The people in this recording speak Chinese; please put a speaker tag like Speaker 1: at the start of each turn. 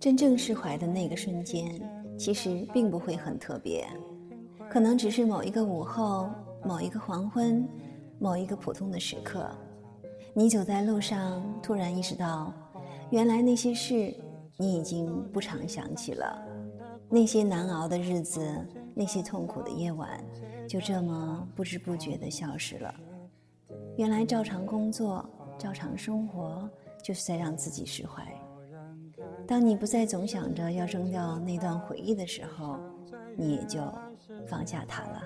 Speaker 1: 真正释怀的那个瞬间，其实并不会很特别，可能只是某一个午后、某一个黄昏、某一个普通的时刻，你走在路上，突然意识到，原来那些事你已经不常想起了，那些难熬的日子，那些痛苦的夜晚，就这么不知不觉地消失了。原来照常工作、照常生活，就是在让自己释怀。当你不再总想着要扔掉那段回忆的时候，你也就放下它了。